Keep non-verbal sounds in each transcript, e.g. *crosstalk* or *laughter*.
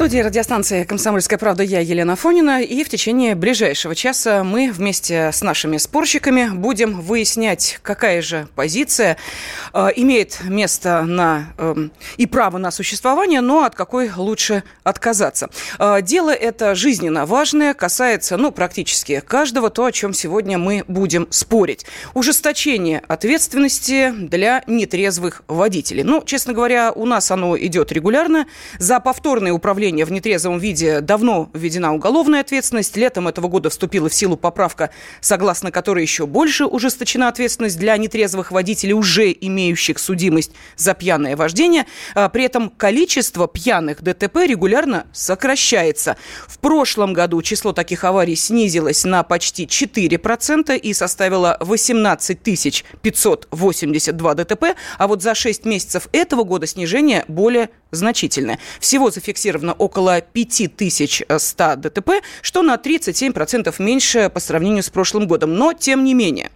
студии радиостанции «Комсомольская правда» я, Елена Фонина. И в течение ближайшего часа мы вместе с нашими спорщиками будем выяснять, какая же позиция э, имеет место на, э, и право на существование, но от какой лучше отказаться. Э, дело это жизненно важное, касается ну, практически каждого, то, о чем сегодня мы будем спорить. Ужесточение ответственности для нетрезвых водителей. Ну, честно говоря, у нас оно идет регулярно. За повторное управление управления в нетрезвом виде давно введена уголовная ответственность. Летом этого года вступила в силу поправка, согласно которой еще больше ужесточена ответственность для нетрезвых водителей, уже имеющих судимость за пьяное вождение. А при этом количество пьяных ДТП регулярно сокращается. В прошлом году число таких аварий снизилось на почти 4% и составило 18 582 ДТП, а вот за 6 месяцев этого года снижение более значительное. Всего зафиксировано около 5100 ДТП, что на 37% меньше по сравнению с прошлым годом. Но, тем не менее,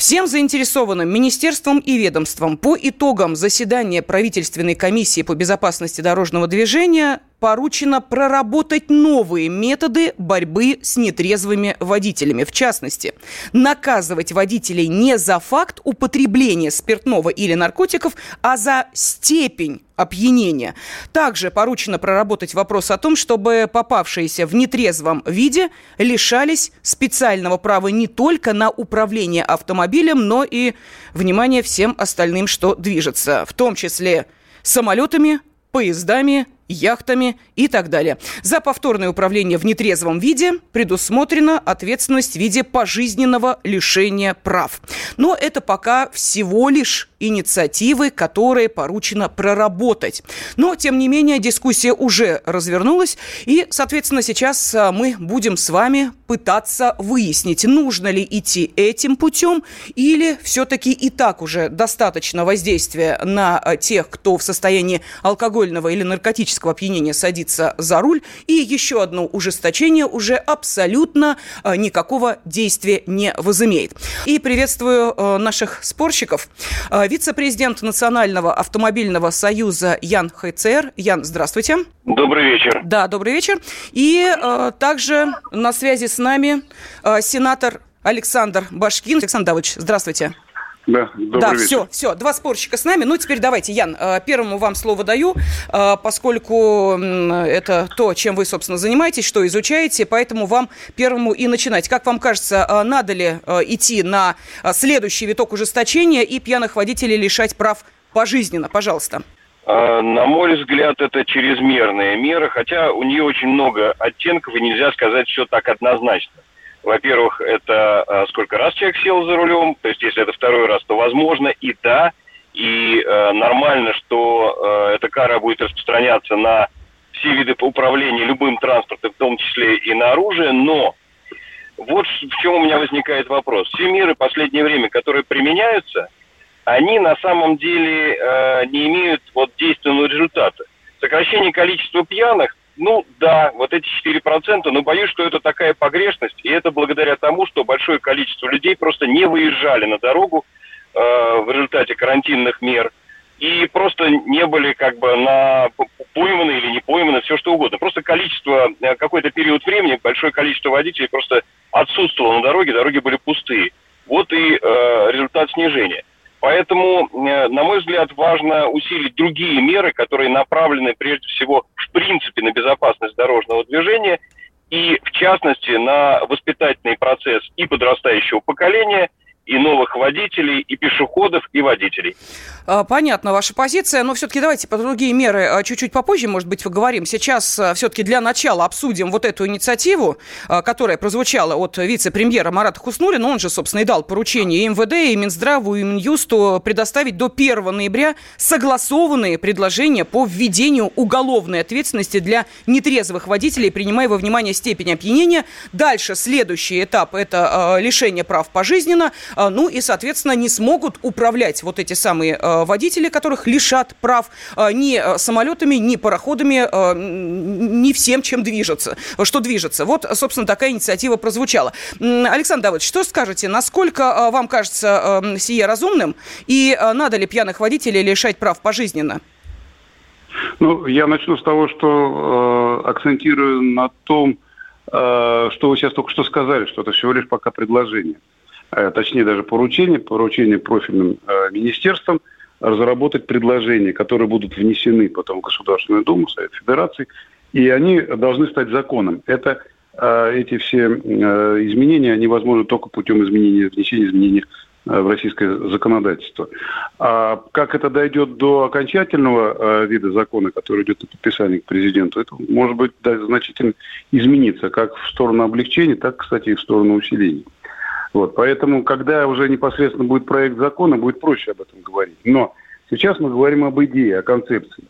Всем заинтересованным министерством и ведомством по итогам заседания правительственной комиссии по безопасности дорожного движения поручено проработать новые методы борьбы с нетрезвыми водителями. В частности, наказывать водителей не за факт употребления спиртного или наркотиков, а за степень опьянения. Также поручено проработать вопрос о том, чтобы попавшиеся в нетрезвом виде лишались специального права не только на управление автомобилем, но и, внимание, всем остальным, что движется, в том числе самолетами, поездами, яхтами и так далее. За повторное управление в нетрезвом виде предусмотрена ответственность в виде пожизненного лишения прав. Но это пока всего лишь инициативы, которые поручено проработать. Но, тем не менее, дискуссия уже развернулась, и, соответственно, сейчас а, мы будем с вами пытаться выяснить, нужно ли идти этим путем, или все-таки и так уже достаточно воздействия на а, тех, кто в состоянии алкогольного или наркотического опьянения садится за руль, и еще одно ужесточение уже абсолютно а, никакого действия не возымеет. И приветствую наших спорщиков вице-президент Национального автомобильного союза Ян Хайцер. Ян, здравствуйте. Добрый вечер. Да, добрый вечер. И э, также на связи с нами э, сенатор Александр Башкин. Александр Давыдович, здравствуйте. Да, да, вечер. все, все, два спорщика с нами. Ну, теперь давайте, Ян, э, первому вам слово даю, э, поскольку это то, чем вы, собственно, занимаетесь, что изучаете, поэтому вам первому и начинать. Как вам кажется, э, надо ли идти на следующий виток ужесточения и пьяных водителей лишать прав пожизненно? Пожалуйста. На мой взгляд, это чрезмерная мера, хотя у нее очень много оттенков, и нельзя сказать все так однозначно. Во-первых, это э, сколько раз человек сел за рулем, то есть если это второй раз, то возможно и да, и э, нормально, что э, эта кара будет распространяться на все виды управления любым транспортом, в том числе и на оружие, но вот в чем у меня возникает вопрос. Все меры в последнее время, которые применяются, они на самом деле э, не имеют вот действенного результата. Сокращение количества пьяных ну да, вот эти 4%, но боюсь, что это такая погрешность, и это благодаря тому, что большое количество людей просто не выезжали на дорогу э, в результате карантинных мер, и просто не были как бы на пойманы или не пойманы, все что угодно. Просто количество, э, какой-то период времени, большое количество водителей просто отсутствовало на дороге, дороги были пустые. Вот и э, результат снижения. Поэтому, э, на мой взгляд, важно усилить другие меры, которые направлены прежде всего в принципе на безопасность дорожного движения и, в частности, на воспитательный процесс и подрастающего поколения – и новых водителей, и пешеходов, и водителей. А, понятна ваша позиция, но все-таки давайте по другие меры а, чуть-чуть попозже, может быть, поговорим. Сейчас а, все-таки для начала обсудим вот эту инициативу, которая прозвучала от вице-премьера Марата Хуснулина. Он же, собственно, и дал поручение и МВД, и Минздраву, и Минюсту предоставить до 1 ноября согласованные предложения по введению уголовной ответственности для нетрезвых водителей, принимая во внимание степень опьянения. Дальше следующий этап – это лишение прав пожизненно – ну и, соответственно, не смогут управлять вот эти самые водители, которых лишат прав ни самолетами, ни пароходами, ни всем, чем движется, что движется. Вот, собственно, такая инициатива прозвучала. Александр Давыдович, что скажете, насколько вам кажется сие разумным и надо ли пьяных водителей лишать прав пожизненно? Ну, я начну с того, что э, акцентирую на том, э, что вы сейчас только что сказали, что это всего лишь пока предложение. Э, точнее, даже поручение, поручение профильным э, министерствам разработать предложения, которые будут внесены потом в Государственную Думу, Совет Федерации, и они должны стать законом. Это э, эти все э, изменения, они возможны только путем изменения, внесения изменений Э, в российское законодательство. А как это дойдет до окончательного вида закона, который идет на подписание к президенту, это может быть значительно измениться как в сторону облегчения, так, кстати, и в сторону усиления. Вот, поэтому, когда уже непосредственно будет проект закона, будет проще об этом говорить. Но сейчас мы говорим об идее, о концепции.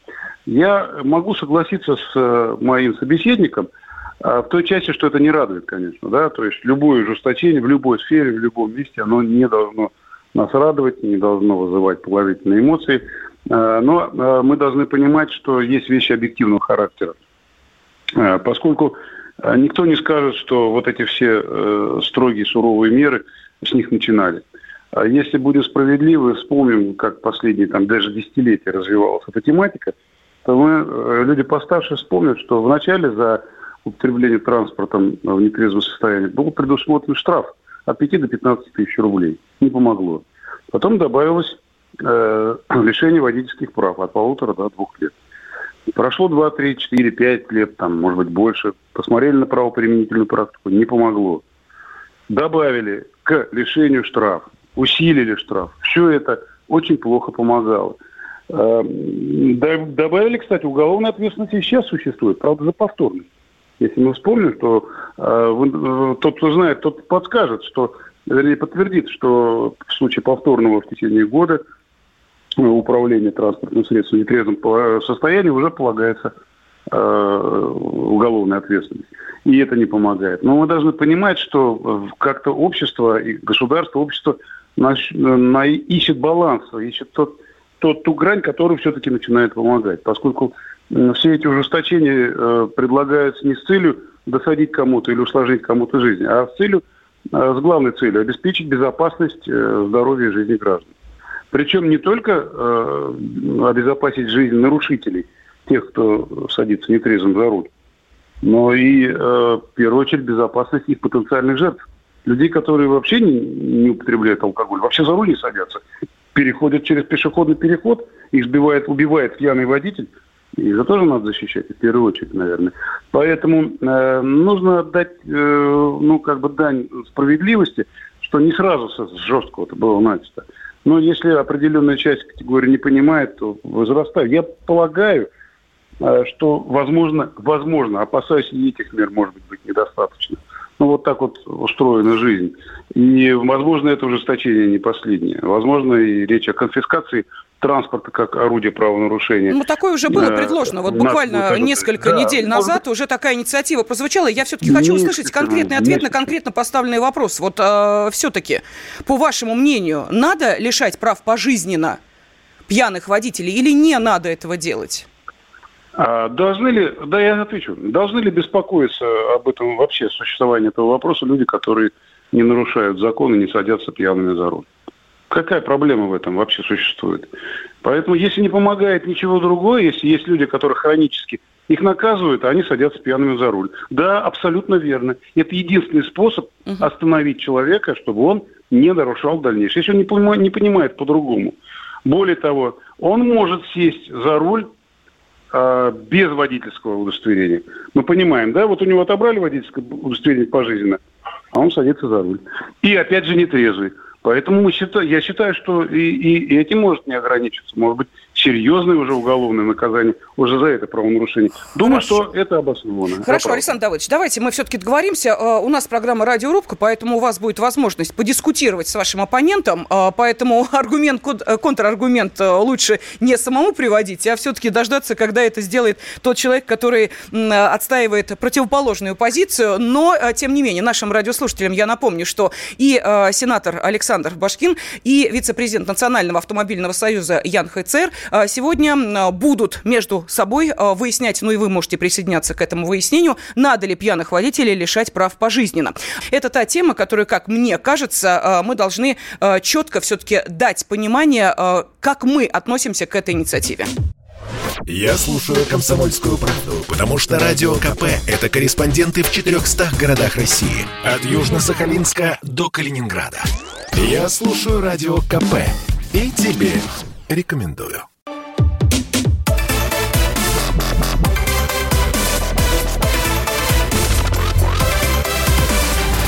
Я могу согласиться с э, моим собеседником – а в той части, что это не радует, конечно, да, то есть любое ужесточение в любой сфере, в любом месте, оно не должно нас радовать, не должно вызывать положительные эмоции, а, но а, мы должны понимать, что есть вещи объективного характера, поскольку никто не скажет, что вот эти все э, строгие, суровые меры с них начинали. Если будет справедливо, вспомним, как последние там даже десятилетия развивалась эта тематика, то мы, э, люди постарше, вспомнят, что вначале за употребления транспортом в нетрезвом состоянии, был предусмотрен штраф от 5 до 15 тысяч рублей. Не помогло. Потом добавилось э, *clears throat* лишение водительских прав от полутора до двух лет. Прошло 2, 3, 4, 5 лет, там, может быть, больше. Посмотрели на правоприменительную практику, не помогло. Добавили к лишению штраф, усилили штраф. Все это очень плохо помогало. Э, добавили, кстати, уголовная ответственность и сейчас существует, правда, за повторность. Если мы вспомним, то э, тот, кто знает, тот подскажет, что, вернее, подтвердит, что в случае повторного в течение года э, управления транспортным средством в нетрезвом состоянии уже полагается э, уголовная ответственность. И это не помогает. Но мы должны понимать, что как-то общество и государство, общество на, на, ищет баланс, ищет тот, тот, ту грань, которая все-таки начинает помогать. Поскольку все эти ужесточения э, предлагаются не с целью досадить кому-то или усложнить кому-то жизнь, а с целью, э, с главной целью обеспечить безопасность э, здоровья и жизни граждан. Причем не только э, обезопасить жизнь нарушителей, тех, кто садится нетрезвым за руль, но и, э, в первую очередь, безопасность их потенциальных жертв. Людей, которые вообще не, не употребляют алкоголь, вообще за руль не садятся, переходят через пешеходный переход, их сбивает, убивает пьяный водитель, и это тоже надо защищать, в первую очередь, наверное. Поэтому э, нужно отдать, э, ну, как бы дань справедливости, что не сразу с жесткого это было начато. Но если определенная часть категории не понимает, то возрастает. Я полагаю, э, что, возможно, возможно, опасаюсь, и этих мер может быть недостаточно. Ну, вот так вот устроена жизнь. И, возможно, это ужесточение не последнее. Возможно, и речь о конфискации транспорта как орудие правонарушения. Ну, такое уже было предложено. Вот буквально несколько да, недель назад уже такая инициатива прозвучала. Я все-таки хочу услышать конкретный ответ на конкретно поставленный вопрос. Вот э, все-таки, по вашему мнению, надо лишать прав пожизненно пьяных водителей или не надо этого делать? А должны ли, да, я отвечу, должны ли беспокоиться об этом вообще, существовании этого вопроса люди, которые не нарушают закон и не садятся пьяными за руль? Какая проблема в этом вообще существует? Поэтому, если не помогает ничего другое, если есть люди, которые хронически их наказывают, а они садятся пьяными за руль. Да, абсолютно верно. Это единственный способ остановить человека, чтобы он не нарушал дальнейшее. Если он не понимает, не понимает по-другому. Более того, он может сесть за руль а, без водительского удостоверения. Мы понимаем, да, вот у него отобрали водительское удостоверение пожизненно, а он садится за руль. И опять же нетрезвый. Поэтому мы считаем, я считаю, что и, и, этим может не ограничиться. Может быть, серьезное уже уголовное наказание уже за это правонарушение. Думаю, Хорошо. что это обосновано. Хорошо, Александр Давыдович, давайте мы все-таки договоримся. Э, у нас программа «Радиорубка», поэтому у вас будет возможность подискутировать с вашим оппонентом, э, поэтому *laughs* аргумент, э, контраргумент лучше не самому приводить, а все-таки дождаться, когда это сделает тот человек, который отстаивает противоположную позицию. Но, тем не менее, нашим радиослушателям я напомню, что и сенатор Александр Башкин, и вице-президент Национального автомобильного союза Ян Хайцер сегодня будут между собой выяснять, ну и вы можете присоединяться к этому выяснению, надо ли пьяных водителей лишать прав пожизненно. Это та тема, которую, как мне кажется, мы должны четко все-таки дать понимание, как мы относимся к этой инициативе. Я слушаю «Комсомольскую правду», потому что «Радио КП» — это корреспонденты в 400 городах России. От Южно-Сахалинска до Калининграда. Я слушаю «Радио КП» и тебе рекомендую.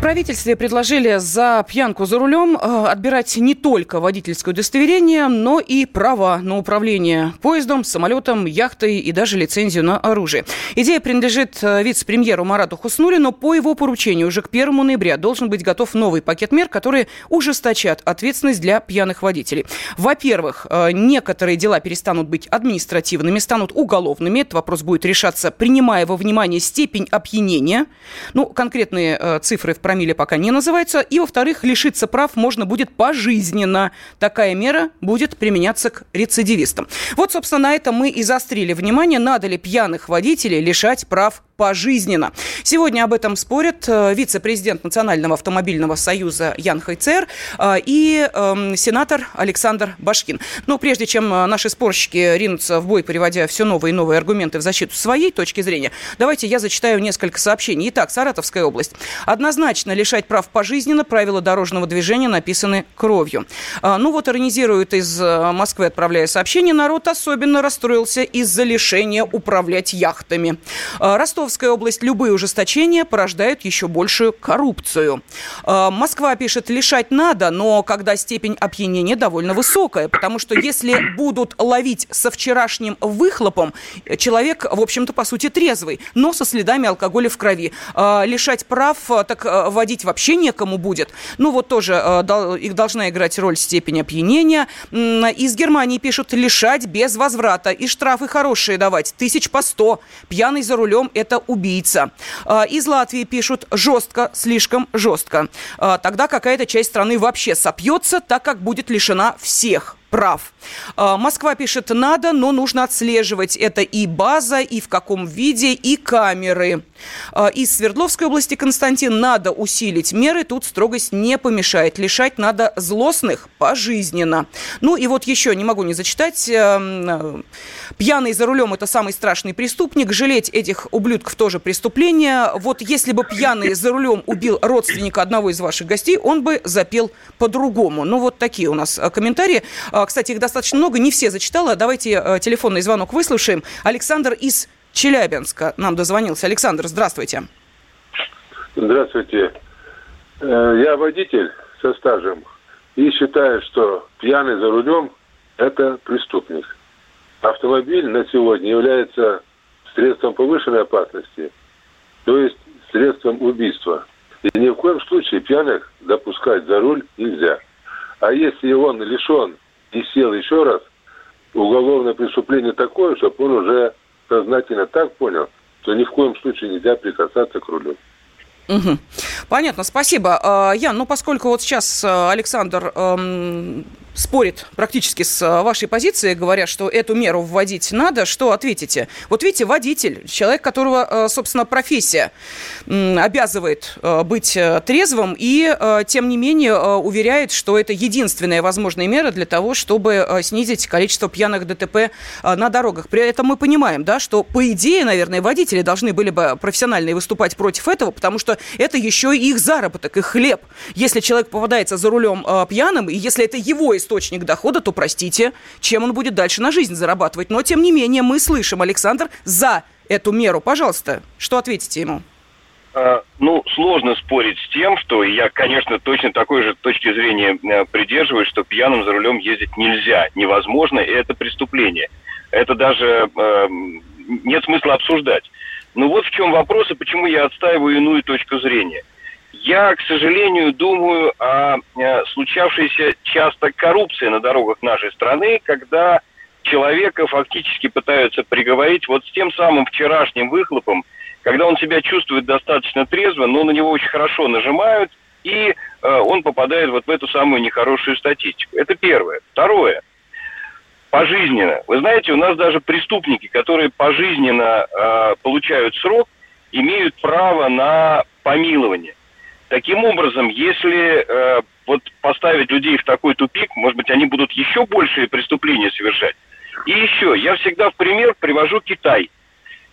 Правительстве предложили за пьянку за рулем э, отбирать не только водительское удостоверение, но и права на управление поездом, самолетом, яхтой и даже лицензию на оружие. Идея принадлежит э, вице-премьеру Марату Хуснули, но по его поручению уже к 1 ноября должен быть готов новый пакет мер, которые ужесточат ответственность для пьяных водителей. Во-первых, э, некоторые дела перестанут быть административными, станут уголовными. Этот вопрос будет решаться, принимая во внимание степень опьянения. Ну, конкретные цифры в промилле пока не называется. И, во-вторых, лишиться прав можно будет пожизненно. Такая мера будет применяться к рецидивистам. Вот, собственно, на это мы и заострили внимание, надо ли пьяных водителей лишать прав пожизненно. Сегодня об этом спорят э, вице-президент Национального автомобильного союза Ян Хайцер э, и э, сенатор Александр Башкин. Но прежде чем э, наши спорщики ринутся в бой, приводя все новые и новые аргументы в защиту своей точки зрения, давайте я зачитаю несколько сообщений. Итак, Саратовская область. Однозначно лишать прав пожизненно правила дорожного движения написаны кровью. А, ну вот иронизируют из Москвы, отправляя сообщение, народ особенно расстроился из-за лишения управлять яхтами. Ростов Московская область любые ужесточения порождают еще большую коррупцию. А, Москва пишет, лишать надо, но когда степень опьянения довольно высокая, потому что если будут ловить со вчерашним выхлопом, человек, в общем-то, по сути, трезвый, но со следами алкоголя в крови. А, лишать прав, так а, водить вообще некому будет. Ну вот тоже их должна играть роль степень опьянения. Из Германии пишут, лишать без возврата. И штрафы хорошие давать, тысяч по сто. Пьяный за рулем – это убийца. А, из Латвии пишут жестко, слишком жестко. А, тогда какая-то часть страны вообще сопьется, так как будет лишена всех прав. Москва пишет, надо, но нужно отслеживать. Это и база, и в каком виде, и камеры. А, из Свердловской области, Константин, надо усилить меры, тут строгость не помешает. Лишать надо злостных пожизненно. Ну и вот еще, не могу не зачитать, эм, пьяный за рулем – это самый страшный преступник, жалеть этих ублюдков тоже преступление. Вот если бы пьяный за рулем убил родственника одного из ваших гостей, он бы запел по-другому. Ну вот такие у нас э, комментарии. А, кстати, их достаточно много, не все зачитала. Давайте э, телефонный звонок выслушаем. Александр из Челябинска нам дозвонился. Александр, здравствуйте. Здравствуйте. Э, я водитель со стажем и считаю, что пьяный за рулем – это преступник. Автомобиль на сегодня является средством повышенной опасности, то есть средством убийства. И ни в коем случае пьяных допускать за руль нельзя. А если он лишен и сел еще раз, уголовное преступление такое, чтобы он уже сознательно так понял, что ни в коем случае нельзя прикасаться к рулю. Угу. Понятно, спасибо. А, Ян, ну поскольку вот сейчас э, Александр эм, спорит практически с э, вашей позицией, говоря, что эту меру вводить надо, что ответите? Вот видите, водитель, человек, которого, э, собственно, профессия обязывает э, быть трезвым, и, тем не менее, уверяет, что это единственная возможная мера для того, чтобы снизить количество пьяных ДТП на дорогах. При этом мы понимаем, да, что, по идее, наверное, водители должны были бы профессионально выступать против этого, потому что это еще и их заработок, их хлеб. Если человек попадается за рулем пьяным, и если это его история, источник дохода, то, простите, чем он будет дальше на жизнь зарабатывать. Но, тем не менее, мы слышим, Александр, за эту меру. Пожалуйста, что ответите ему? э, ну, сложно спорить с тем, что я, конечно, точно такой же точки зрения э, придерживаюсь, что пьяным за рулем ездить нельзя, невозможно, и это преступление. Это даже э, нет смысла обсуждать. Но вот в чем вопрос и почему я отстаиваю иную точку зрения. Я, к сожалению, думаю о э, случавшейся часто коррупции на дорогах нашей страны, когда человека фактически пытаются приговорить вот с тем самым вчерашним выхлопом, когда он себя чувствует достаточно трезво, но на него очень хорошо нажимают, и э, он попадает вот в эту самую нехорошую статистику. Это первое. Второе. Пожизненно. Вы знаете, у нас даже преступники, которые пожизненно э, получают срок, имеют право на помилование. Таким образом, если э, вот поставить людей в такой тупик, может быть, они будут еще большие преступления совершать. И еще, я всегда в пример привожу Китай,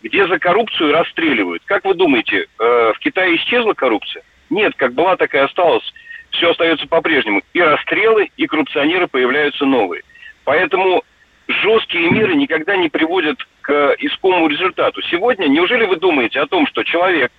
где за коррупцию расстреливают. Как вы думаете, э, в Китае исчезла коррупция? Нет, как была, так и осталась. Все остается по-прежнему. И расстрелы, и коррупционеры появляются новые. Поэтому жесткие меры никогда не приводят к искомому результату. Сегодня, неужели вы думаете о том, что человек,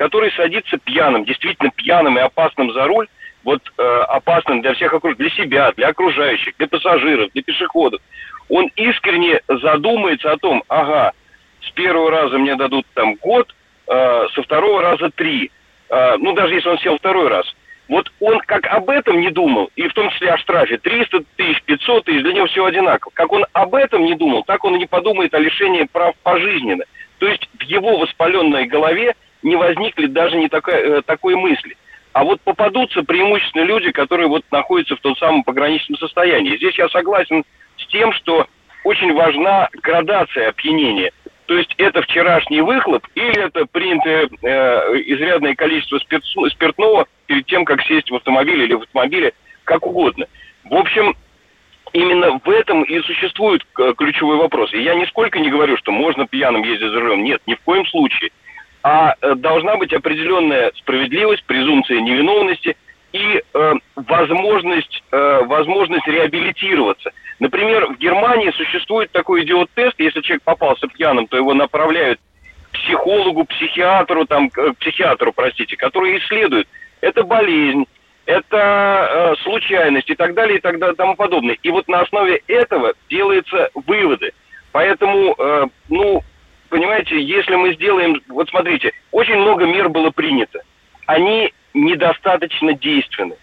который садится пьяным, действительно пьяным и опасным за руль, вот э, опасным для всех окруж... для себя, для окружающих, для пассажиров, для пешеходов, он искренне задумается о том, ага, с первого раза мне дадут там год, э, со второго раза три. Э, ну, даже если он сел второй раз. Вот он как об этом не думал, и в том числе о штрафе 300 тысяч, 500 тысяч, для него все одинаково. Как он об этом не думал, так он и не подумает о лишении прав пожизненно. То есть в его воспаленной голове не возникли даже не такой, э, такой мысли. А вот попадутся преимущественно люди, которые вот находятся в том самом пограничном состоянии. Здесь я согласен с тем, что очень важна градация опьянения. То есть это вчерашний выхлоп или это принятое э, изрядное количество спиртного перед тем, как сесть в автомобиль или в автомобиле, как угодно. В общем, именно в этом и существует э, ключевой вопрос. И я нисколько не говорю, что можно пьяным ездить за рулем. Нет, ни в коем случае. А э, должна быть определенная справедливость, презумпция невиновности и э, возможность, э, возможность реабилитироваться. Например, в Германии существует такой идиот-тест, если человек попался пьяным, то его направляют к психологу, психиатру, там, к психиатру, простите, который исследует. Это болезнь, это э, случайность и так далее, и так далее, и тому подобное. И вот на основе этого делаются выводы. Поэтому, э, ну, понимаете, если мы сделаем, вот смотрите, очень много мер было принято. Они недостаточно действенны.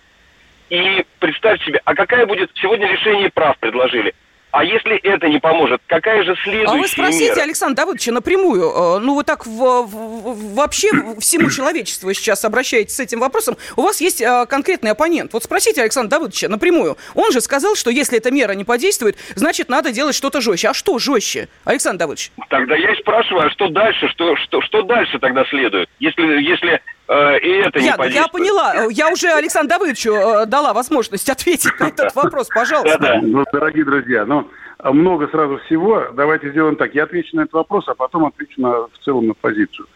И представьте себе, а какая будет сегодня решение прав предложили? А если это не поможет, какая же следующая А вы спросите мера? Александр Давыдовича напрямую. Э, ну, вы так в, в, вообще всему человечеству сейчас обращаетесь с этим вопросом. У вас есть э, конкретный оппонент. Вот спросите Александра Давыдовича напрямую. Он же сказал, что если эта мера не подействует, значит, надо делать что-то жестче. А что жестче, Александр Давыдович? Тогда я и спрашиваю, а что дальше? Что, что, что дальше тогда следует? Если, если и это я, не. Я поняла. Я уже Александру Давыдовичу э, дала возможность ответить на этот вопрос. Пожалуйста. Да-да. Ну, дорогие друзья, ну, много сразу всего. Давайте сделаем так. Я отвечу на этот вопрос, а потом отвечу на, в целом на позицию.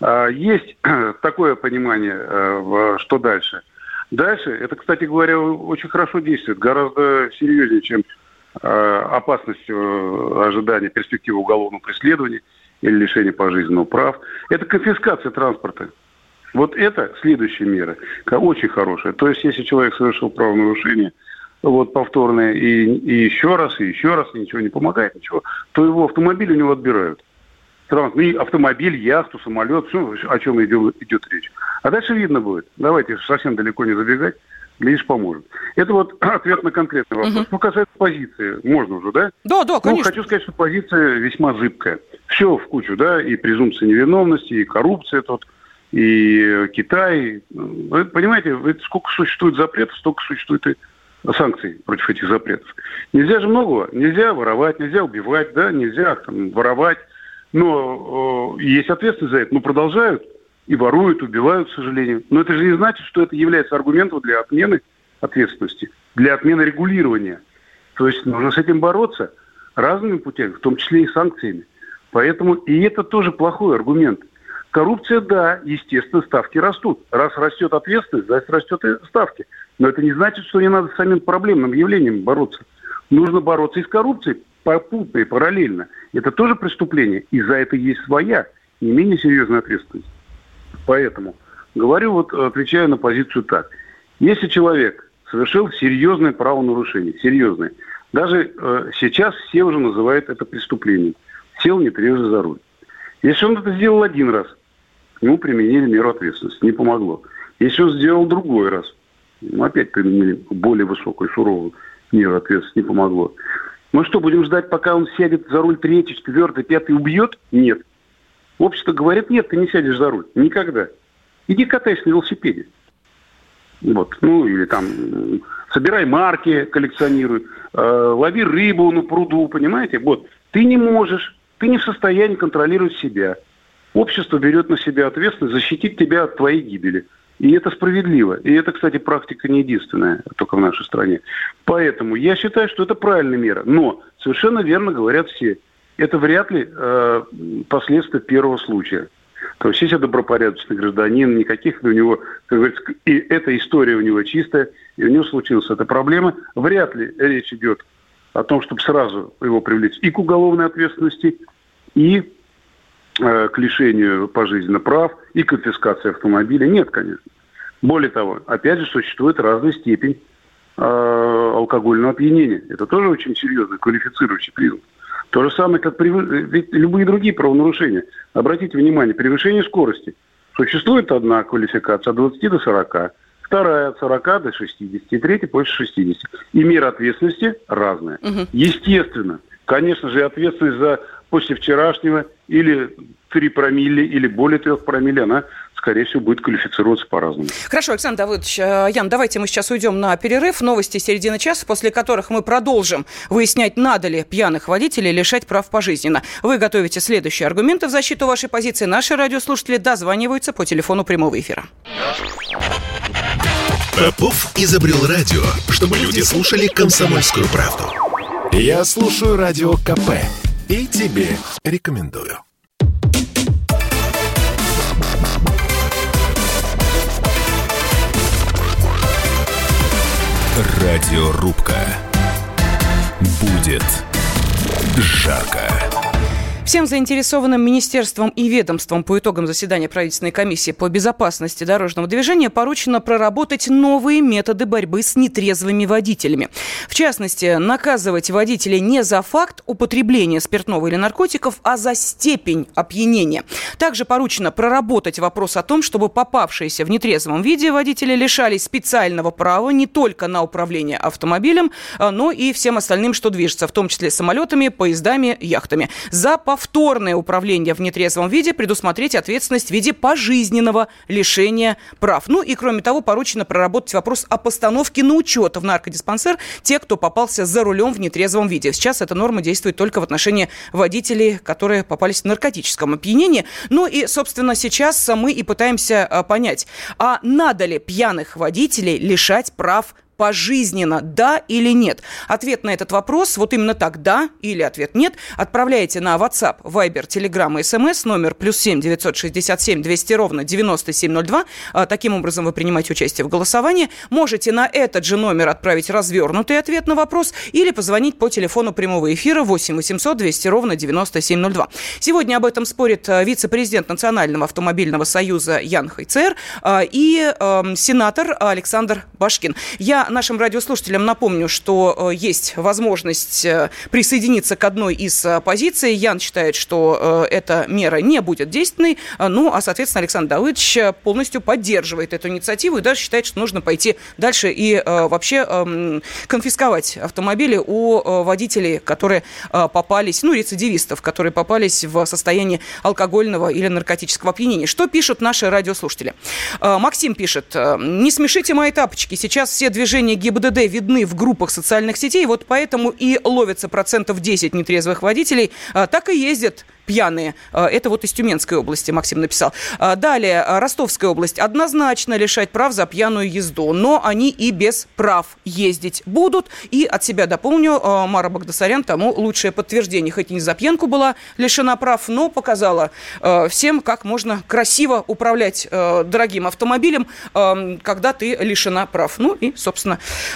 А, Есть *clears throat* такое понимание, э, что дальше. Дальше, это, кстати говоря, очень хорошо действует, гораздо серьезнее, чем э, опасность э, ожидания перспективы уголовного преследования или лишения пожизненного прав. Это конфискация транспорта. Вот это следующая мера, ка- очень хорошая. То есть, если человек совершил правонарушение, вот повторное, и, и еще раз, и еще раз, и ничего не помогает, ничего, то его автомобиль у него отбирают. Ну, и автомобиль, яхту, самолет, все, о чем идет, идет речь. А дальше видно будет. Давайте совсем далеко не забегать, глядишь, поможет. Это вот *clears throat* ответ на конкретный вопрос. Что касается позиции, можно уже, да? Да, да, Ну, конечно. хочу сказать, что позиция весьма зыбкая. Все в кучу, да, и презумпция невиновности, и коррупция тут, и Китай. Вы понимаете, сколько существует запретов, столько существует и санкций против этих запретов. Нельзя же многого. Нельзя воровать, нельзя убивать, да, нельзя там, воровать. Но э, есть ответственность за это. Но продолжают и воруют, убивают, к сожалению. Но это же не значит, что это является аргументом для отмены ответственности, для отмены регулирования. То есть нужно с этим бороться разными путями, в том числе и санкциями. Поэтому и это тоже плохой аргумент. Коррупция, да, естественно, ставки растут. Раз растет ответственность, значит растет и ставки. Но это не значит, что не надо с самим проблемным явлением бороться. Нужно бороться и с коррупцией попутно и параллельно. Это тоже преступление, и за это есть своя, не менее серьезная ответственность. Поэтому говорю, вот отвечаю на позицию так. Если человек совершил серьезное правонарушение, серьезное, даже э, сейчас все уже называют это преступлением. Сел не трижды за руль. Если он это сделал один раз, ему применили меру ответственности, не помогло. Если он сделал другой раз, ему опять применили более высокую, суровую меру ответственности, не помогло. Мы что, будем ждать, пока он сядет за руль третий, четвертый, пятый, убьет? Нет. Общество говорит, нет, ты не сядешь за руль. Никогда. Иди катайся на велосипеде. Вот. Ну, или там собирай марки, коллекционируй, э, лови рыбу на пруду, понимаете? Вот. Ты не можешь, ты не в состоянии контролировать себя. Общество берет на себя ответственность защитить тебя от твоей гибели. И это справедливо. И это, кстати, практика не единственная, только в нашей стране. Поэтому я считаю, что это правильная мера. Но совершенно верно говорят все. Это вряд ли э, последствия первого случая. То есть, если добропорядочный гражданин, никаких у него, как говорится, и эта история у него чистая, и у него случилась эта проблема, вряд ли речь идет о том, чтобы сразу его привлечь и к уголовной ответственности, и к лишению пожизненно прав, и конфискации автомобиля. Нет, конечно. Более того, опять же, существует разная степень э, алкогольного опьянения. Это тоже очень серьезный квалифицирующий признак. То же самое, как при, ведь любые другие правонарушения. Обратите внимание, превышение скорости. Существует одна квалификация от 20 до 40, вторая от 40 до 60, и третья больше 60. И мера ответственности разная. Угу. Естественно, конечно же, ответственность за после вчерашнего или 3 промилле, или более 3 промилле, она скорее всего, будет квалифицироваться по-разному. Хорошо, Александр Давыдович, э, Ян, давайте мы сейчас уйдем на перерыв. Новости середины часа, после которых мы продолжим выяснять, надо ли пьяных водителей лишать прав пожизненно. Вы готовите следующие аргументы в защиту вашей позиции. Наши радиослушатели дозваниваются по телефону прямого эфира. Попов изобрел радио, чтобы люди слушали комсомольскую правду. Я слушаю радио КП и тебе рекомендую. Радиорубка. Будет жарко. Всем заинтересованным министерством и ведомством по итогам заседания правительственной комиссии по безопасности дорожного движения поручено проработать новые методы борьбы с нетрезвыми водителями. В частности, наказывать водителей не за факт употребления спиртного или наркотиков, а за степень опьянения. Также поручено проработать вопрос о том, чтобы попавшиеся в нетрезвом виде водители лишались специального права не только на управление автомобилем, а, но и всем остальным, что движется, в том числе самолетами, поездами, яхтами. За повторное управление в нетрезвом виде предусмотреть ответственность в виде пожизненного лишения прав. Ну и, кроме того, поручено проработать вопрос о постановке на учет в наркодиспансер тех, кто попался за рулем в нетрезвом виде. Сейчас эта норма действует только в отношении водителей, которые попались в наркотическом опьянении. Ну и, собственно, сейчас мы и пытаемся а, понять, а надо ли пьяных водителей лишать прав пожизненно, да или нет? Ответ на этот вопрос, вот именно так, да или ответ нет, отправляйте на WhatsApp, Viber, Telegram и SMS номер плюс 7 967 200 ровно 9702. А, таким образом вы принимаете участие в голосовании. Можете на этот же номер отправить развернутый ответ на вопрос или позвонить по телефону прямого эфира 8 800 200 ровно 9702. Сегодня об этом спорит а, вице-президент Национального автомобильного союза Ян Хайцер а, и э, сенатор Александр Башкин. Я нашим радиослушателям напомню, что э, есть возможность э, присоединиться к одной из э, позиций. Ян считает, что эта мера не будет действенной, ну, а, соответственно, Александр Давыдович полностью поддерживает эту инициативу и даже считает, что нужно пойти дальше и вообще эм, конфисковать автомобили у водителей, которые попались, ну, рецидивистов, которые попались в состоянии алкогольного или наркотического опьянения. Что пишут наши радиослушатели? Максим пишет, не смешите мои тапочки, сейчас все движения движения ГИБДД видны в группах социальных сетей, вот поэтому и ловится процентов 10 нетрезвых водителей, а, так и ездят пьяные. А, это вот из Тюменской области Максим написал. А, далее, Ростовская область. Однозначно лишать прав за пьяную езду, но они и без прав ездить будут. И от себя дополню, Мара Багдасарян тому лучшее подтверждение. Хоть и не за пьянку была лишена прав, но показала всем, как можно красиво управлять дорогим автомобилем, когда ты лишена прав. Ну и, собственно,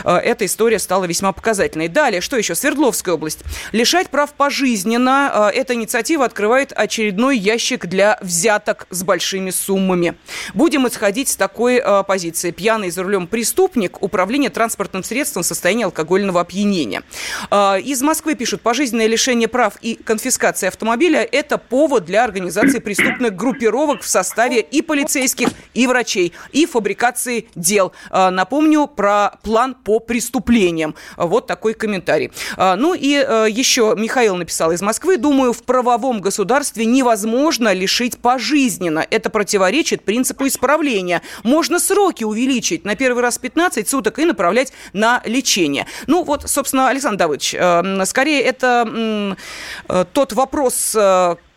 эта история стала весьма показательной. Далее, что еще? Свердловская область. Лишать прав пожизненно. Эта инициатива открыта раскрывает очередной ящик для взяток с большими суммами. Будем исходить с такой э, позиции. Пьяный за рулем преступник, управление транспортным средством в состоянии алкогольного опьянения. Э, из Москвы пишут, пожизненное лишение прав и конфискация автомобиля – это повод для организации преступных группировок в составе и полицейских, и врачей, и фабрикации дел. Э, напомню про план по преступлениям. Вот такой комментарий. Э, ну и э, еще Михаил написал из Москвы. Думаю, в правовом государстве невозможно лишить пожизненно. Это противоречит принципу исправления. Можно сроки увеличить на первый раз 15 суток и направлять на лечение. Ну вот, собственно, Александр Давыдович, э, скорее это э, тот вопрос,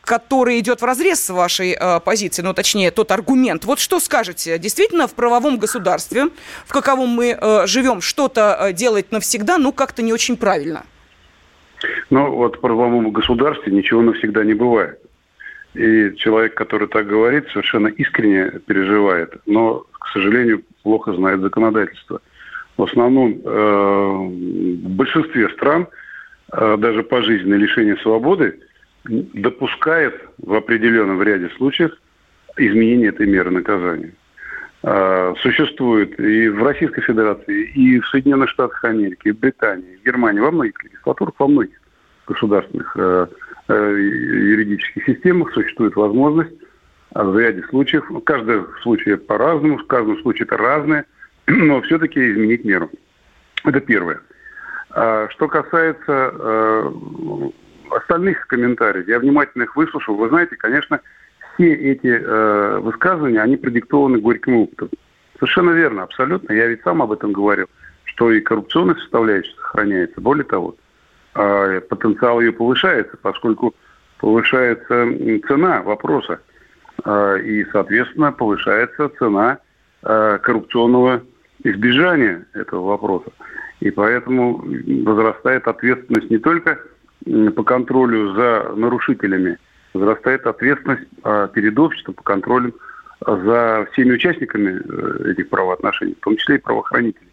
который идет в разрез с вашей э, позицией, ну, точнее, тот аргумент. Вот что скажете? Действительно, в правовом государстве, в каковом мы э, живем, что-то э, делать навсегда, ну, как-то не очень правильно. Ну, вот в правовом государстве ничего навсегда не бывает. И человек, который так говорит, совершенно искренне переживает, но, к сожалению, плохо знает законодательство. В основном э, в большинстве стран э, даже пожизненное лишение свободы допускает в определенном ряде случаев изменение этой меры наказания. Э, существует и в Российской Федерации, и в Соединенных Штатах Америки, и в Британии, и в Германии, во многих легислатурах, во многих государственных э, э, юридических системах существует возможность в ряде случаев, в каждом случае по-разному, в каждом случае это разное, *clears throat* но все-таки изменить меру. Это первое. А что касается э, остальных комментариев, я внимательно их выслушал. Вы знаете, конечно, все эти э, высказывания, они продиктованы горьким опытом. Совершенно верно, абсолютно. Я ведь сам об этом говорил, что и коррупционная составляющая сохраняется. Более того, э, потенциал ее повышается, поскольку повышается цена вопроса. Э, и, соответственно, повышается цена э, коррупционного избежания этого вопроса. И поэтому возрастает ответственность не только по контролю за нарушителями, возрастает ответственность а, перед обществом по контролю за всеми участниками э, этих правоотношений, в том числе и правоохранителей.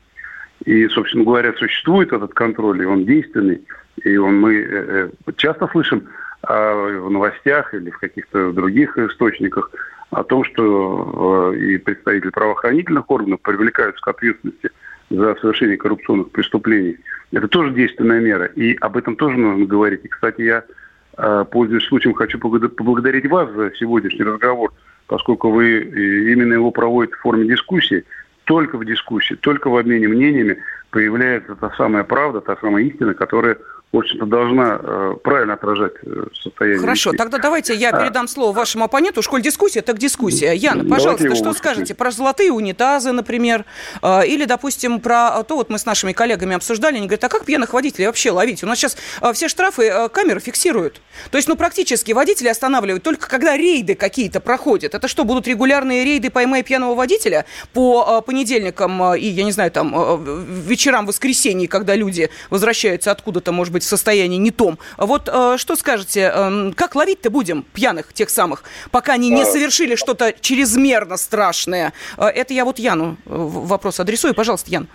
И, собственно говоря, существует этот контроль, и он действенный. И он, мы э, э, часто слышим а, в новостях или в каких-то других источниках о том, что и представители правоохранительных органов привлекаются к ответственности за совершение коррупционных преступлений. Это тоже действенная мера, и об этом тоже нужно говорить. И, кстати, я, а, пользуясь случаем, хочу поблагодарить вас за сегодняшний разговор, поскольку вы именно его проводите в форме дискуссии. Только в дискуссии, только в обмене мнениями появляется та самая правда, та самая истина, которая в общем-то, должна э, правильно отражать э, состояние. Хорошо, вещей. тогда давайте я а. передам слово вашему оппоненту. Школь дискуссия, так дискуссия. Яна, пожалуйста, что скажете про золотые унитазы, например, э, или, допустим, про то, вот мы с нашими коллегами обсуждали, они говорят, а как пьяных водителей вообще ловить? У нас сейчас э, все штрафы э, камеры фиксируют. То есть, ну, практически водители останавливают только когда рейды какие-то проходят. Это что, будут регулярные рейды «Поймай пьяного водителя» по э, понедельникам э, и, я не знаю, там, э, вечерам воскресенье, когда люди возвращаются откуда-то, может быть, быть в состоянии не том. Вот э, что скажете, э, как ловить-то будем пьяных тех самых, пока они не а. совершили что-то чрезмерно страшное? Э, это я вот Яну э, вопрос адресую. Пожалуйста, Ян.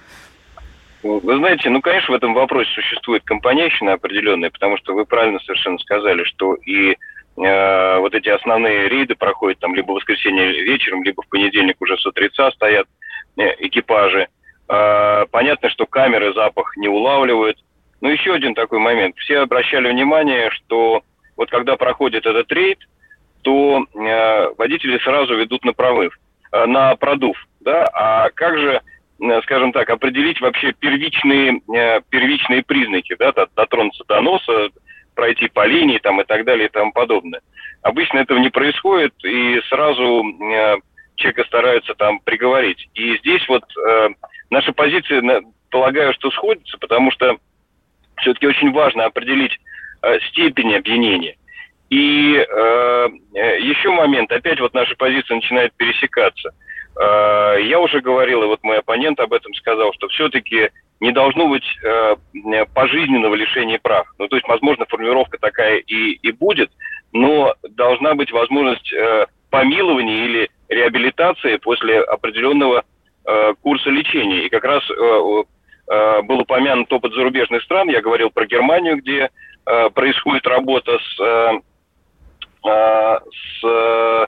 Вы знаете, ну, конечно, в этом вопросе существует компанейщина определенная, потому что вы правильно совершенно сказали, что и э, вот эти основные рейды проходят там либо в воскресенье вечером, либо в понедельник уже с утреца стоят э, экипажи. Э, понятно, что камеры запах не улавливают, но еще один такой момент. Все обращали внимание, что вот когда проходит этот рейд, то э, водители сразу ведут на прорыв, э, на продув. Да? А как же, э, скажем так, определить вообще первичные, э, первичные признаки, да, дотронуться до носа, пройти по линии там, и так далее и тому подобное. Обычно этого не происходит, и сразу э, человека стараются там приговорить. И здесь вот э, наша позиция, полагаю, что сходится, потому что все-таки очень важно определить э, степень обвинения. И э, э, еще момент, опять вот наша позиция начинает пересекаться. Э, я уже говорил, и вот мой оппонент об этом сказал, что все-таки не должно быть э, пожизненного лишения прав. Ну, то есть, возможно, формулировка такая и, и будет, но должна быть возможность э, помилования или реабилитации после определенного э, курса лечения. И как раз Э, был упомянут опыт зарубежных стран. Я говорил про Германию, где э, происходит работа с с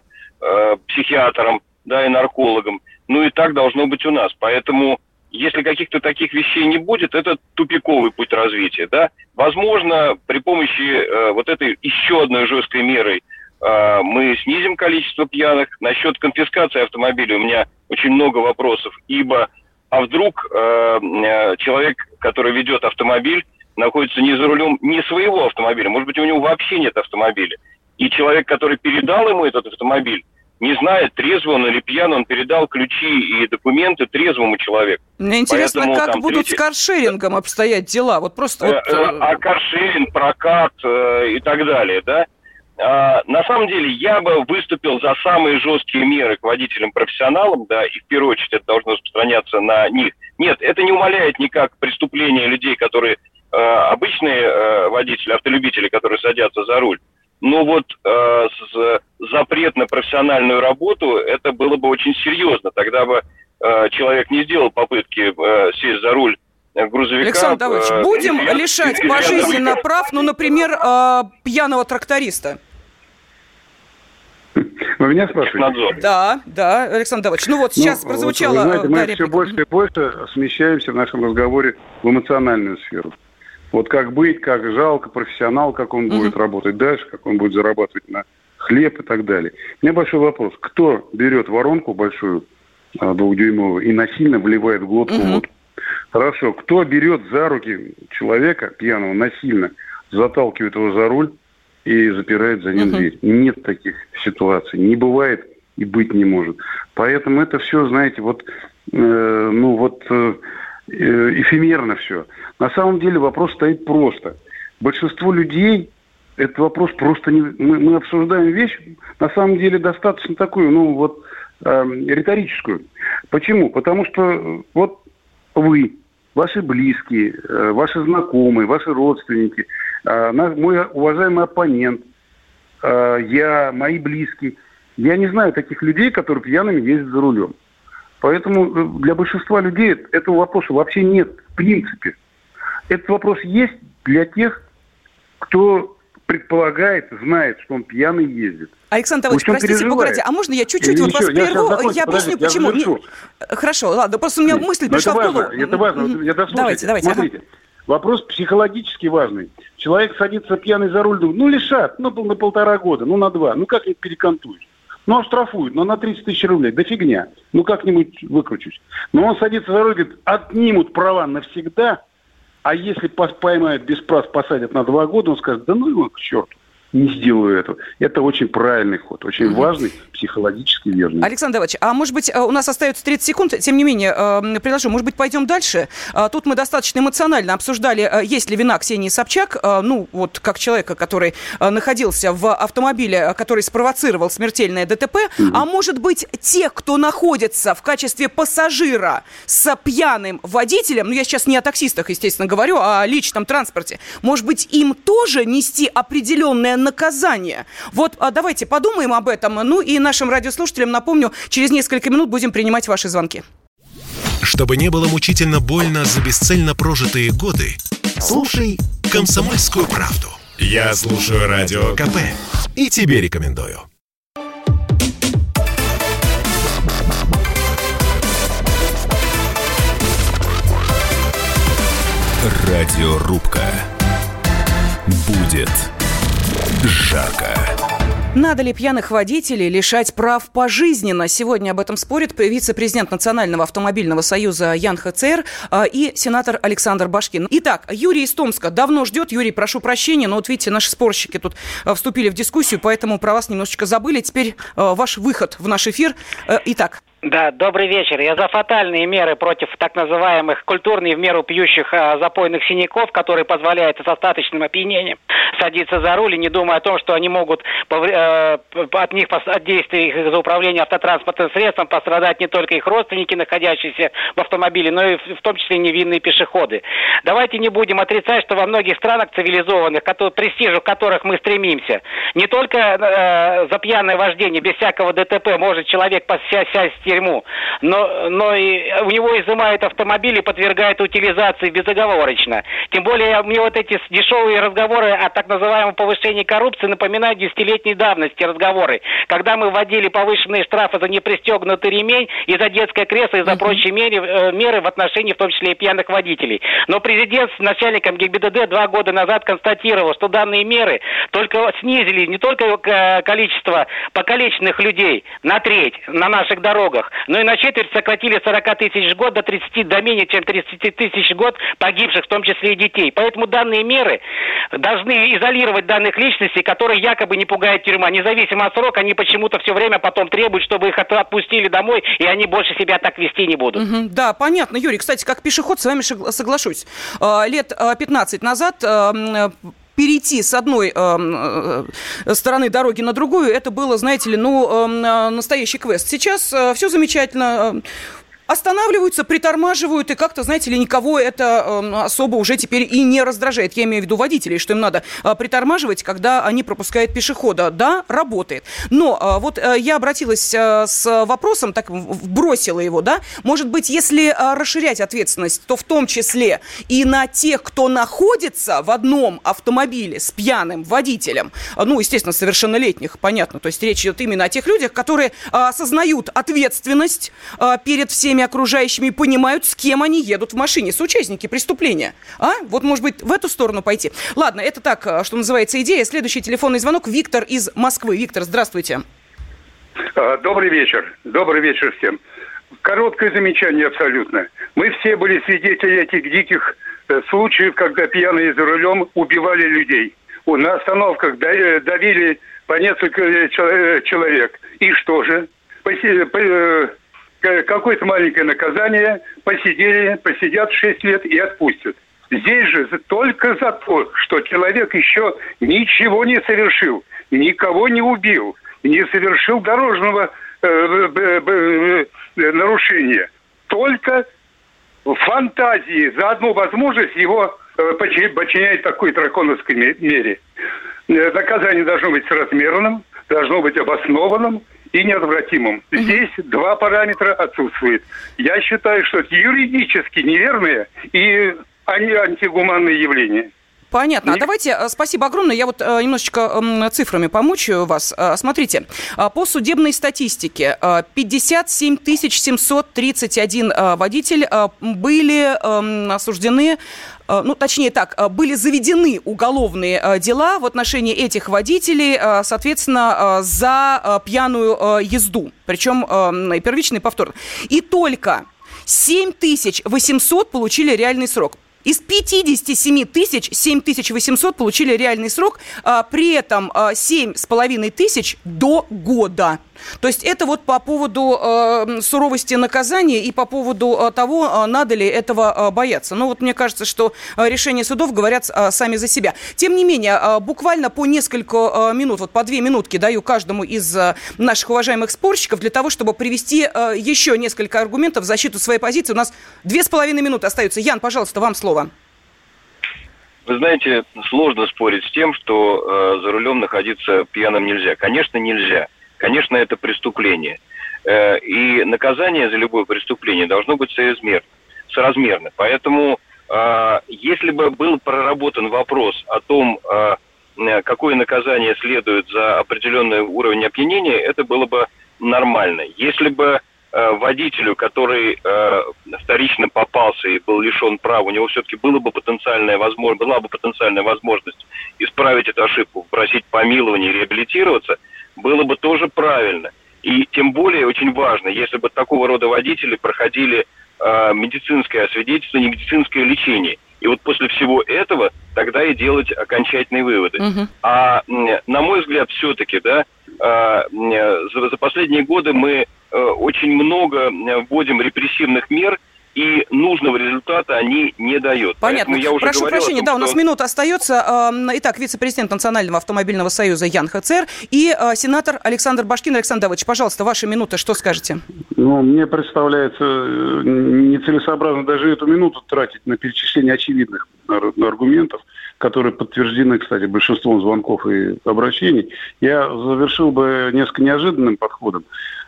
психиатром, да, и наркологом. Ну и так должно быть у нас. Поэтому если каких-то таких вещей не будет, это тупиковый путь развития. Да? Возможно, при помощи э, вот этой еще одной жесткой мерой э, мы снизим количество пьяных. Насчет конфискации автомобиля у меня очень много вопросов, ибо а вдруг э, э человек, который ведет автомобиль, находится не за рулем не своего автомобиля, может быть, у него вообще нет автомобиля. И человек, который передал ему этот автомобиль, не знает, трезво он или пьян, он передал ключи и документы трезвому человеку. Мне интересно, Поэтому, как будут третий... с каршерингом обстоять дела? Вот просто... Э, вот... Э, а каршеринг, прокат э, и так далее, да? А, на самом деле, я бы выступил за самые жесткие меры к водителям-профессионалам, да, и в первую очередь это должно распространяться на них. Нет, это не умаляет никак преступления людей, которые э, обычные э, водители, автолюбители, которые садятся за руль. Но вот э, с, запрет на профессиональную работу, это было бы очень серьезно. Тогда бы э, человек не сделал попытки э, сесть за руль грузовика. Александр Давыдович, э, будем лишать пожизненно прав, ну, например, э, пьяного тракториста? Вы меня спрашиваете? Надзор. Да, да, Александр Давыдович. Ну вот сейчас ну, прозвучало... Вот, вы знаете, мы все больше и больше смещаемся в нашем разговоре в эмоциональную сферу. Вот как быть, как жалко, профессионал, как он будет работать дальше, как он будет зарабатывать на хлеб и так далее. У меня большой вопрос. Кто берет воронку большую, а, двухдюймовую, и насильно вливает в глотку угу. водку? Хорошо. Кто берет за руки человека пьяного насильно, заталкивает его за руль и запирает за ним угу. дверь? Нет таких ситуаций. Не бывает и быть не может. Поэтому это все, знаете, вот, э, ну вот э, Э, эфемерно все. На самом деле вопрос стоит просто. Большинство людей этот вопрос просто не... Мы, мы обсуждаем вещь, на самом деле, достаточно такую, ну, вот, э, риторическую. Почему? Потому что вот вы, ваши близкие, э, ваши знакомые, ваши родственники, э, мой уважаемый оппонент, э, я, мои близкие, я не знаю таких людей, которые пьяными ездят за рулем. Поэтому э, для большинства людей этого вопроса вообще нет в принципе. Этот вопрос есть для тех, кто предполагает, знает, что он пьяный ездит. Александр Давыдович, простите, погодите, а можно я чуть-чуть вот вас прерву? Я, я объясню, почему. Я Хорошо, ладно, просто у меня мысль пришла это в голову. Это важно, я дослушаю. Давайте, давайте. Смотрите, ага. Вопрос психологически важный. Человек садится пьяный за руль, ну лишат, ну на полтора года, ну на два, ну как их перекантуешь? Ну, оштрафуют, но на 30 тысяч рублей. Да фигня. Ну, как-нибудь выкручусь. Но он садится за руль, говорит, отнимут права навсегда, а если поймают без прав, посадят на два года, он скажет, да ну его к черту не сделаю этого. Это очень правильный ход, очень важный, психологически верный. Александр Давыдович, а может быть, э, у нас остается 30 секунд, тем не менее, э, предложу, может быть, пойдем дальше? Э, тут мы достаточно эмоционально обсуждали, есть ли вина Ксении Собчак, ну, вот как человека, который находился в автомобиле, который спровоцировал смертельное ДТП, угу. а может быть, те, кто находится в качестве пассажира с пьяным водителем, ну, я сейчас не о таксистах, естественно, говорю, а о личном транспорте, может быть, им тоже нести определенное наказание. Вот а давайте подумаем об этом. Ну и нашим радиослушателям напомню, через несколько минут будем принимать ваши звонки. Чтобы не было мучительно больно за бесцельно прожитые годы, слушай «Комсомольскую правду». Я слушаю Радио КП и тебе рекомендую. Радиорубка. Будет жарко. Надо ли пьяных водителей лишать прав пожизненно? Сегодня об этом спорит вице-президент Национального автомобильного союза Ян ХЦР а, и сенатор Александр Башкин. Итак, Юрий из Томска давно ждет. Юрий, прошу прощения, но вот видите, наши спорщики тут а, вступили в дискуссию, поэтому про вас немножечко забыли. Теперь а, ваш выход в наш эфир. Итак. Да, добрый вечер. Я за фатальные меры против так называемых культурных в меру пьющих а, запойных синяков, которые позволяют с остаточным опьянением садиться за руль и не думая о том, что они могут э, от них, от действий их за управление автотранспортным средством пострадать не только их родственники, находящиеся в автомобиле, но и в том числе невинные пешеходы. Давайте не будем отрицать, что во многих странах цивилизованных, которые, престижу которых мы стремимся, не только э, за пьяное вождение без всякого ДТП может человек сесть тюрьму, но, но и у него изымают автомобиль и подвергают утилизации безоговорочно. Тем более мне вот эти дешевые разговоры о так называемом повышении коррупции напоминают десятилетней давности разговоры, когда мы вводили повышенные штрафы за непристегнутый ремень и за детское кресло и за прочие меры, э, меры в отношении в том числе и пьяных водителей. Но президент с начальником ГИБДД два года назад констатировал, что данные меры только снизили не только э, количество покалеченных людей на треть на наших дорогах, но и на четверть сократили 40 тысяч год до 30, до менее чем 30 тысяч год погибших, в том числе и детей. Поэтому данные меры должны изолировать данных личностей, которые якобы не пугают тюрьма. Независимо от срока, они почему-то все время потом требуют, чтобы их отпустили домой, и они больше себя так вести не будут. Угу, да, понятно, Юрий. Кстати, как пешеход с вами соглашусь. А, лет 15 а, назад а, перейти с одной э, стороны дороги на другую, это было, знаете ли, ну, э, настоящий квест. Сейчас э, все замечательно останавливаются, притормаживают, и как-то, знаете ли, никого это э, особо уже теперь и не раздражает. Я имею в виду водителей, что им надо э, притормаживать, когда они пропускают пешехода. Да, работает. Но э, вот э, я обратилась с вопросом, так бросила его, да, может быть, если расширять ответственность, то в том числе и на тех, кто находится в одном автомобиле с пьяным водителем, ну, естественно, совершеннолетних, понятно, то есть речь идет именно о тех людях, которые осознают ответственность перед всеми всеми окружающими понимают, с кем они едут в машине, соучастники преступления. А? Вот, может быть, в эту сторону пойти. Ладно, это так, э, что называется, идея. Следующий телефонный звонок. Виктор из Москвы. Виктор, здравствуйте. А, добрый вечер. Добрый вечер всем. Короткое замечание абсолютно. Мы все были свидетели этих диких э, случаев, когда пьяные за рулем убивали людей. На остановках э, давили по несколько человек. И что же? Какое-то маленькое наказание, посидели, посидят 6 лет и отпустят. Здесь же только за то, что человек еще ничего не совершил, никого не убил, не совершил дорожного э, э, нарушения. Только фантазии за одну возможность его э, подчиняет такой драконовской мере. Э, наказание должно быть соразмерным, должно быть обоснованным и неотвратимым. Здесь два параметра отсутствуют. Я считаю, что это юридически неверные и они антигуманные явления. Понятно. А давайте, э, спасибо огромное. Я вот э, немножечко цифрами помучаю вас. Э, смотрите, по судебной статистике 57 731 водитель были осуждены ну, точнее так, были заведены уголовные дела в отношении этих водителей, соответственно, за пьяную езду, причем первичный повтор. И только 7800 получили реальный срок. Из 57 тысяч 7800 получили реальный срок, при этом а, 7,5 тысяч до года. То есть это вот по поводу э, суровости наказания и по поводу э, того, э, надо ли этого э, бояться. Ну вот мне кажется, что решения судов говорят сами за себя. Тем не менее, буквально по несколько минут, вот по две минутки даю каждому из наших уважаемых спорщиков для того, чтобы привести еще несколько аргументов в защиту своей позиции. У нас две с половиной минуты остаются. Ян, пожалуйста, вам слово. Вы знаете, сложно спорить с тем, что э, за рулем находиться пьяным нельзя. Конечно, нельзя. Конечно, это преступление. Э, и наказание за любое преступление должно быть соразмерно. соразмерно. Поэтому, э, если бы был проработан вопрос о том, э, какое наказание следует за определенный уровень опьянения, это было бы нормально. Если бы водителю, который вторично попался и был лишен права, у него все-таки было бы потенциальная возможность, была бы потенциальная возможность исправить эту ошибку, просить помилования, реабилитироваться – было бы тоже правильно. И тем более очень важно, если бы такого рода водители проходили э, медицинское освидетельствование, медицинское лечение. И вот после всего этого тогда и делать окончательные выводы. Угу. А на мой взгляд, все-таки, да, э, за, за последние годы мы э, очень много вводим репрессивных мер, и нужного результата они не дают. Понятно. я уже Прошу прощения, том, да, у нас минута остается. Итак, вице-президент Национального автомобильного союза Ян ХЦР и а, сенатор Александр Башкин. Александр Давыдович, пожалуйста, ваша минута, что скажете? Ну, мне представляется э, нецелесообразно даже эту минуту тратить на перечисление очевидных аргументов, которые подтверждены, кстати, большинством звонков и обращений. Я завершил бы несколько неожиданным подходом.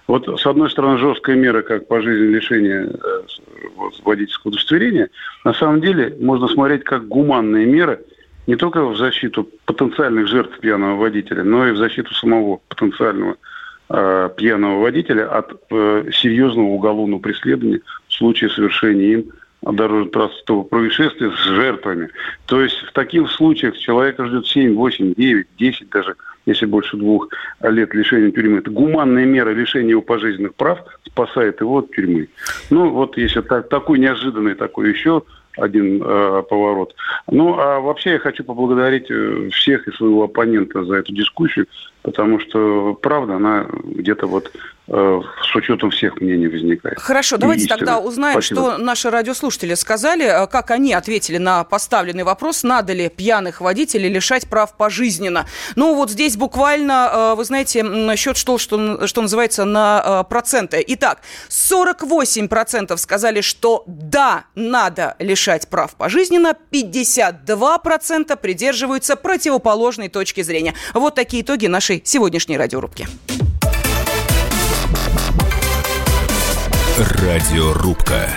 Вот, с одной стороны, жесткая мера, как пожизненное лишение э, вот, водительского удостоверения, на самом деле можно смотреть как гуманные меры не только в защиту потенциальных жертв пьяного водителя, но и в защиту самого потенциального э, пьяного водителя от э, серьезного уголовного преследования в случае совершения им дорожно-транспортного происшествия с жертвами. То есть в таких случаях человека ждет 7, 8, 9, 10 даже – если больше двух лет лишения тюрьмы. Это гуманная мера лишения его пожизненных прав спасает его от тюрьмы. Ну, вот если так, такой неожиданный, такой еще один э, поворот. Ну, а вообще я хочу поблагодарить э, всех и своего оппонента за эту дискуссию, потому что правда, она где-то вот э, с учетом всех мнений возникает. Хорошо, давайте истины. тогда узнаем, Спасибо. что наши радиослушатели сказали, э, как они ответили на поставленный вопрос, надо ли пьяных водителей лишать прав пожизненно. Ну, вот здесь буквально, э, вы знаете, счет что, что, что называется на проценты. Итак, 48% сказали, что да, надо лишать прав пожизненно, 52% придерживаются противоположной точки зрения. Вот такие итоги нашей нашей сегодняшней радиорубки. Радиорубка.